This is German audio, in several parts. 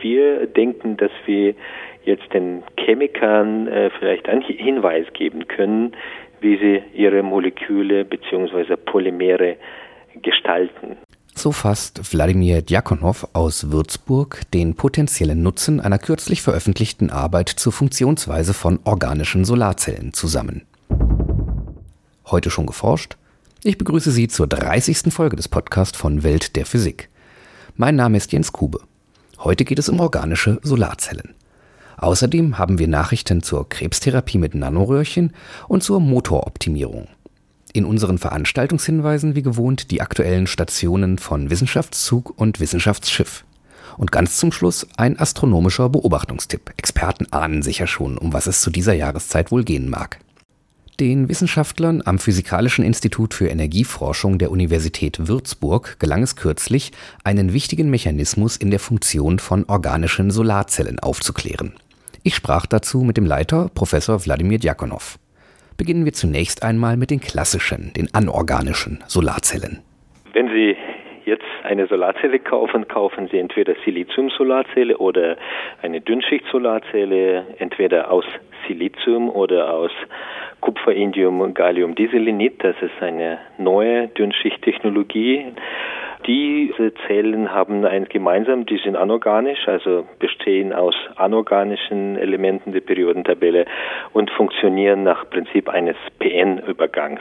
Wir denken, dass wir jetzt den Chemikern äh, vielleicht einen Hinweis geben können, wie sie ihre Moleküle bzw. Polymere gestalten. So fasst Wladimir Djakonow aus Würzburg den potenziellen Nutzen einer kürzlich veröffentlichten Arbeit zur Funktionsweise von organischen Solarzellen zusammen. Heute schon geforscht? Ich begrüße Sie zur 30. Folge des Podcasts von Welt der Physik. Mein Name ist Jens Kube. Heute geht es um organische Solarzellen. Außerdem haben wir Nachrichten zur Krebstherapie mit Nanoröhrchen und zur Motoroptimierung. In unseren Veranstaltungshinweisen wie gewohnt die aktuellen Stationen von Wissenschaftszug und Wissenschaftsschiff. Und ganz zum Schluss ein astronomischer Beobachtungstipp. Experten ahnen sicher schon, um was es zu dieser Jahreszeit wohl gehen mag. Den Wissenschaftlern am Physikalischen Institut für Energieforschung der Universität Würzburg gelang es kürzlich, einen wichtigen Mechanismus in der Funktion von organischen Solarzellen aufzuklären. Ich sprach dazu mit dem Leiter Professor Wladimir Djakonow beginnen wir zunächst einmal mit den klassischen, den anorganischen Solarzellen. Wenn Sie jetzt eine Solarzelle kaufen, kaufen Sie entweder Silizium-Solarzelle oder eine Dünnschicht-Solarzelle, entweder aus Silizium oder aus Kupfer, Indium Gallium Dieselenit. Das ist eine neue Dünnschichttechnologie. Diese Zellen haben eins gemeinsam, die sind anorganisch, also bestehen aus anorganischen Elementen der Periodentabelle und funktionieren nach Prinzip eines PN-Übergangs.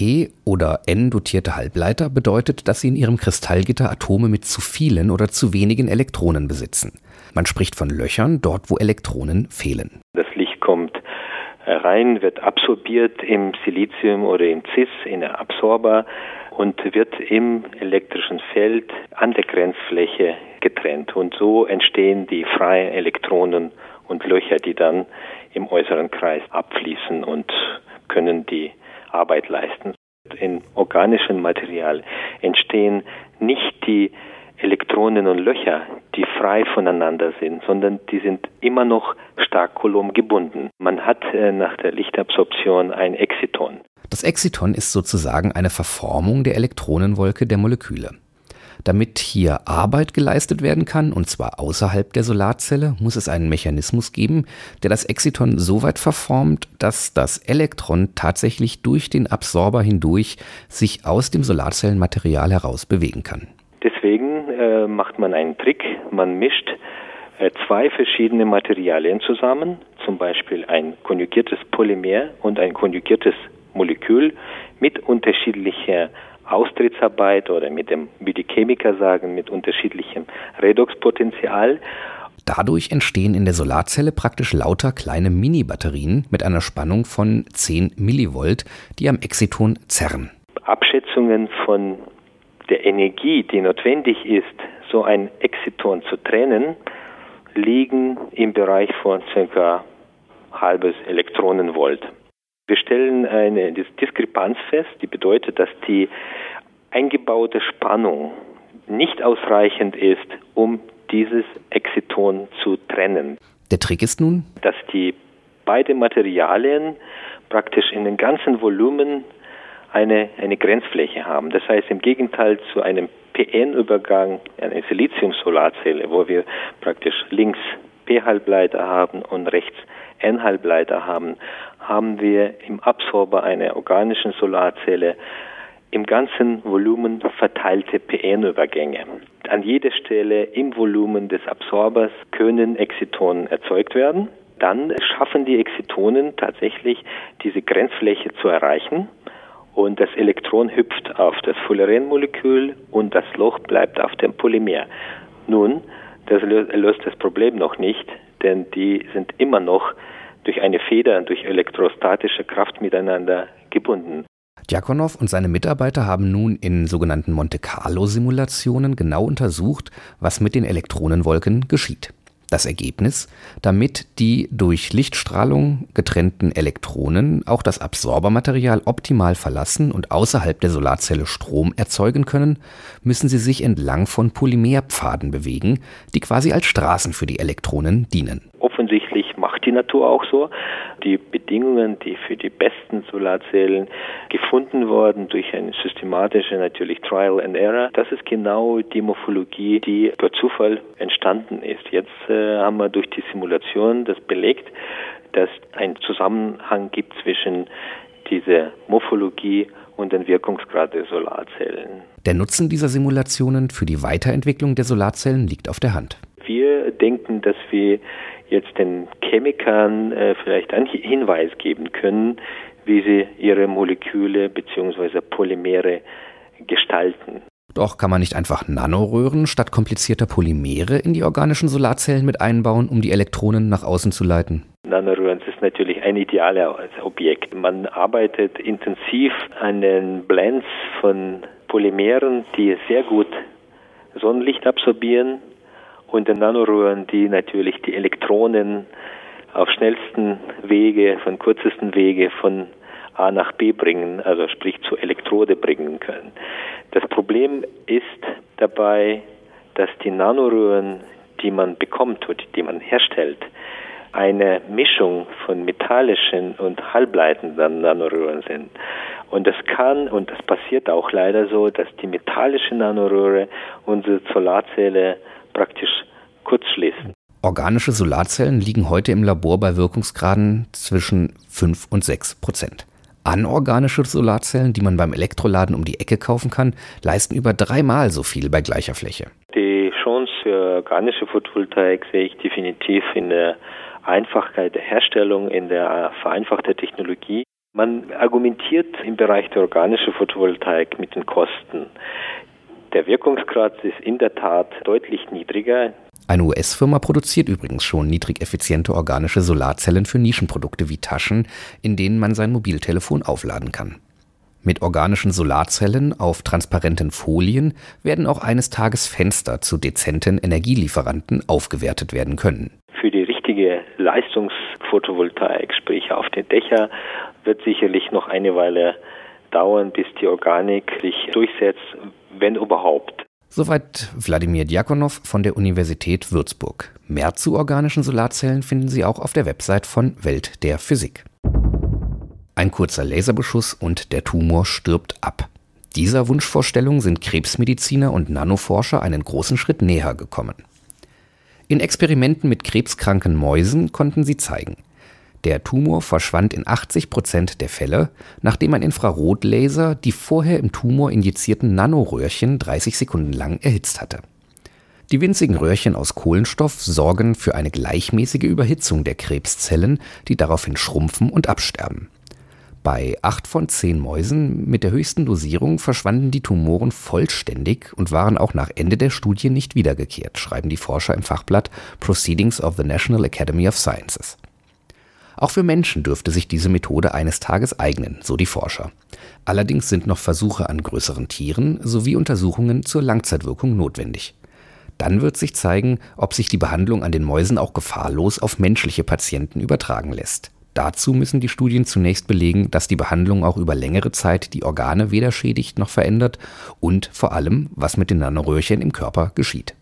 P oder N dotierte Halbleiter bedeutet, dass sie in ihrem Kristallgitter Atome mit zu vielen oder zu wenigen Elektronen besitzen. Man spricht von Löchern dort, wo Elektronen fehlen. Das Licht kommt rein, wird absorbiert im Silizium oder im Cis, in der Absorber und wird im elektrischen Feld an der Grenzfläche getrennt. Und so entstehen die freien Elektronen und Löcher, die dann im äußeren Kreis abfließen und können die Arbeit leisten. In organischem Material entstehen nicht die Elektronen und Löcher, die frei voneinander sind, sondern die sind immer noch stark kolumngebunden. Man hat äh, nach der Lichtabsorption ein Exciton. Das Exciton ist sozusagen eine Verformung der Elektronenwolke der Moleküle. Damit hier Arbeit geleistet werden kann, und zwar außerhalb der Solarzelle, muss es einen Mechanismus geben, der das Exciton so weit verformt, dass das Elektron tatsächlich durch den Absorber hindurch sich aus dem Solarzellenmaterial heraus bewegen kann. Deswegen äh, macht man einen Trick, man mischt äh, zwei verschiedene Materialien zusammen, zum Beispiel ein konjugiertes Polymer und ein konjugiertes Molekül mit unterschiedlicher Austrittsarbeit oder mit dem, wie die Chemiker sagen, mit unterschiedlichem Redoxpotenzial. Dadurch entstehen in der Solarzelle praktisch lauter kleine Mini-Batterien mit einer Spannung von 10 Millivolt, die am Exciton zerren. Abschätzungen von der Energie, die notwendig ist, so ein Exciton zu trennen, liegen im Bereich von ca. halbes Elektronenvolt. Wir stellen eine Diskrepanz fest, die bedeutet, dass die eingebaute Spannung nicht ausreichend ist, um dieses Exciton zu trennen. Der Trick ist nun, dass die beiden Materialien praktisch in den ganzen Volumen eine, eine Grenzfläche haben. Das heißt, im Gegenteil zu einem PN-Übergang, eine Silizium-Solarzelle, wo wir praktisch links P-Halbleiter haben und rechts N-Halbleiter haben, haben wir im Absorber einer organischen Solarzelle im ganzen Volumen verteilte PN-Übergänge. An jeder Stelle im Volumen des Absorbers können Exitonen erzeugt werden. Dann schaffen die Exitonen tatsächlich diese Grenzfläche zu erreichen und das Elektron hüpft auf das Fullerenmolekül und das Loch bleibt auf dem Polymer. Nun, das löst das Problem noch nicht, denn die sind immer noch durch eine Feder durch elektrostatische Kraft miteinander gebunden. Djakonow und seine Mitarbeiter haben nun in sogenannten Monte Carlo-Simulationen genau untersucht, was mit den Elektronenwolken geschieht. Das Ergebnis, damit die durch Lichtstrahlung getrennten Elektronen auch das Absorbermaterial optimal verlassen und außerhalb der Solarzelle Strom erzeugen können, müssen sie sich entlang von Polymerpfaden bewegen, die quasi als Straßen für die Elektronen dienen. Offensichtlich macht die Natur auch so. Die Bedingungen, die für die besten Solarzellen gefunden wurden durch eine systematische natürlich Trial and Error, das ist genau die Morphologie, die durch Zufall entstanden ist. Jetzt äh, haben wir durch die Simulation das belegt, dass ein Zusammenhang gibt zwischen dieser Morphologie und den Wirkungsgrad der Solarzellen. Der Nutzen dieser Simulationen für die Weiterentwicklung der Solarzellen liegt auf der Hand. Wir denken, dass wir jetzt den Chemikern äh, vielleicht einen Hinweis geben können, wie sie ihre Moleküle bzw. Polymere gestalten. Doch kann man nicht einfach Nanoröhren statt komplizierter Polymere in die organischen Solarzellen mit einbauen, um die Elektronen nach außen zu leiten? Nanoröhren ist natürlich ein ideales Objekt. Man arbeitet intensiv an den Blends von Polymeren, die sehr gut Sonnenlicht absorbieren und den Nanoröhren, die natürlich die Elektronen auf schnellsten Wege, von kürzesten Wege von A nach B bringen, also sprich zur Elektrode bringen können. Das Problem ist dabei, dass die Nanoröhren, die man bekommt oder die man herstellt, eine Mischung von metallischen und halbleitenden Nanoröhren sind. Und das kann, und das passiert auch leider so, dass die metallische Nanoröhre unsere Solarzelle praktisch kurzschließen. Organische Solarzellen liegen heute im Labor bei Wirkungsgraden zwischen 5 und 6 Prozent. Anorganische Solarzellen, die man beim Elektroladen um die Ecke kaufen kann, leisten über dreimal so viel bei gleicher Fläche. Die Chance für organische Photovoltaik sehe ich definitiv in der Einfachheit der Herstellung, in der vereinfachten Technologie. Man argumentiert im Bereich der organischen Photovoltaik mit den Kosten. Der Wirkungsgrad ist in der Tat deutlich niedriger. Eine US-Firma produziert übrigens schon niedrig effiziente organische Solarzellen für Nischenprodukte wie Taschen, in denen man sein Mobiltelefon aufladen kann. Mit organischen Solarzellen auf transparenten Folien werden auch eines Tages Fenster zu dezenten Energielieferanten aufgewertet werden können. Für die richtige Leistungsphotovoltaik, sprich auf den Dächer, wird sicherlich noch eine Weile dauern, bis die Organik sich durchsetzt, wenn überhaupt. Soweit Wladimir Djakonow von der Universität Würzburg. Mehr zu organischen Solarzellen finden Sie auch auf der Website von Welt der Physik. Ein kurzer Laserbeschuss und der Tumor stirbt ab. Dieser Wunschvorstellung sind Krebsmediziner und Nanoforscher einen großen Schritt näher gekommen. In Experimenten mit krebskranken Mäusen konnten sie zeigen, der Tumor verschwand in 80 Prozent der Fälle, nachdem ein Infrarotlaser die vorher im Tumor injizierten Nanoröhrchen 30 Sekunden lang erhitzt hatte. Die winzigen Röhrchen aus Kohlenstoff sorgen für eine gleichmäßige Überhitzung der Krebszellen, die daraufhin schrumpfen und absterben. Bei acht von zehn Mäusen mit der höchsten Dosierung verschwanden die Tumoren vollständig und waren auch nach Ende der Studie nicht wiedergekehrt, schreiben die Forscher im Fachblatt Proceedings of the National Academy of Sciences. Auch für Menschen dürfte sich diese Methode eines Tages eignen, so die Forscher. Allerdings sind noch Versuche an größeren Tieren sowie Untersuchungen zur Langzeitwirkung notwendig. Dann wird sich zeigen, ob sich die Behandlung an den Mäusen auch gefahrlos auf menschliche Patienten übertragen lässt. Dazu müssen die Studien zunächst belegen, dass die Behandlung auch über längere Zeit die Organe weder schädigt noch verändert und vor allem, was mit den Nanoröhrchen im Körper geschieht.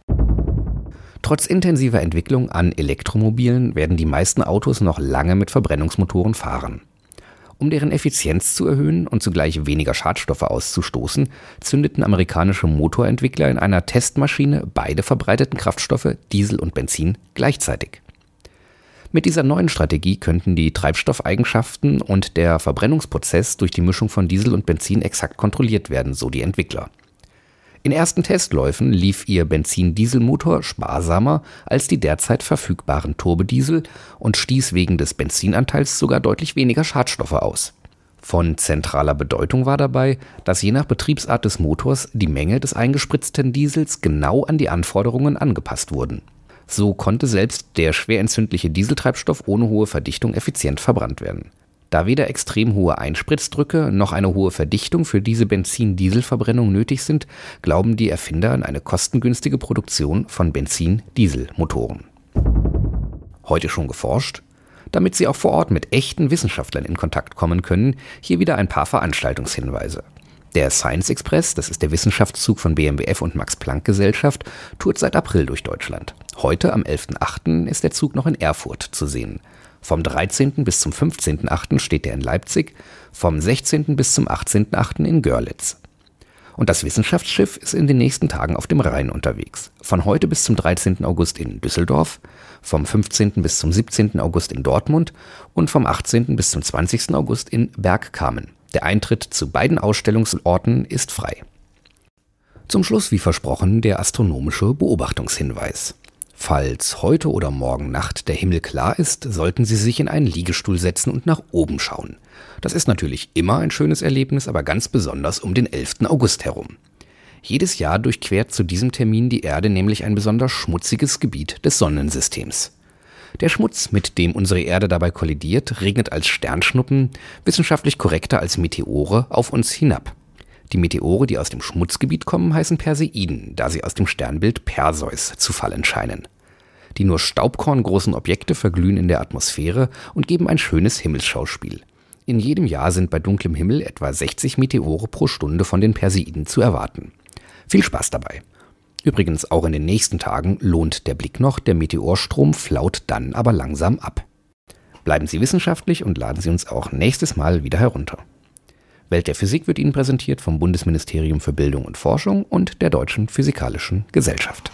Trotz intensiver Entwicklung an Elektromobilen werden die meisten Autos noch lange mit Verbrennungsmotoren fahren. Um deren Effizienz zu erhöhen und zugleich weniger Schadstoffe auszustoßen, zündeten amerikanische Motorentwickler in einer Testmaschine beide verbreiteten Kraftstoffe Diesel und Benzin gleichzeitig. Mit dieser neuen Strategie könnten die Treibstoffeigenschaften und der Verbrennungsprozess durch die Mischung von Diesel und Benzin exakt kontrolliert werden, so die Entwickler. In ersten Testläufen lief ihr Benzin-Dieselmotor sparsamer als die derzeit verfügbaren Turbodiesel und stieß wegen des Benzinanteils sogar deutlich weniger Schadstoffe aus. Von zentraler Bedeutung war dabei, dass je nach Betriebsart des Motors die Menge des eingespritzten Diesels genau an die Anforderungen angepasst wurden. So konnte selbst der schwer entzündliche Dieseltreibstoff ohne hohe Verdichtung effizient verbrannt werden. Da weder extrem hohe Einspritzdrücke noch eine hohe Verdichtung für diese Benzin-Diesel-Verbrennung nötig sind, glauben die Erfinder an eine kostengünstige Produktion von Benzin-Diesel-Motoren. Heute schon geforscht? Damit Sie auch vor Ort mit echten Wissenschaftlern in Kontakt kommen können, hier wieder ein paar Veranstaltungshinweise. Der Science Express, das ist der Wissenschaftszug von BMWF und Max Planck Gesellschaft, tourt seit April durch Deutschland. Heute, am 11.8., ist der Zug noch in Erfurt zu sehen. Vom 13. bis zum 15.8. steht er in Leipzig, vom 16. bis zum 18.8. in Görlitz. Und das Wissenschaftsschiff ist in den nächsten Tagen auf dem Rhein unterwegs. Von heute bis zum 13. August in Düsseldorf, vom 15. bis zum 17. August in Dortmund und vom 18. bis zum 20. August in Bergkamen. Der Eintritt zu beiden Ausstellungsorten ist frei. Zum Schluss, wie versprochen, der astronomische Beobachtungshinweis. Falls heute oder morgen Nacht der Himmel klar ist, sollten Sie sich in einen Liegestuhl setzen und nach oben schauen. Das ist natürlich immer ein schönes Erlebnis, aber ganz besonders um den 11. August herum. Jedes Jahr durchquert zu diesem Termin die Erde nämlich ein besonders schmutziges Gebiet des Sonnensystems. Der Schmutz, mit dem unsere Erde dabei kollidiert, regnet als Sternschnuppen, wissenschaftlich korrekter als Meteore, auf uns hinab. Die Meteore, die aus dem Schmutzgebiet kommen, heißen Perseiden, da sie aus dem Sternbild Perseus zu fallen scheinen. Die nur staubkorngroßen Objekte verglühen in der Atmosphäre und geben ein schönes Himmelsschauspiel. In jedem Jahr sind bei dunklem Himmel etwa 60 Meteore pro Stunde von den Perseiden zu erwarten. Viel Spaß dabei. Übrigens auch in den nächsten Tagen lohnt der Blick noch, der Meteorstrom flaut dann aber langsam ab. Bleiben Sie wissenschaftlich und laden Sie uns auch nächstes Mal wieder herunter. Welt der Physik wird Ihnen präsentiert vom Bundesministerium für Bildung und Forschung und der Deutschen Physikalischen Gesellschaft.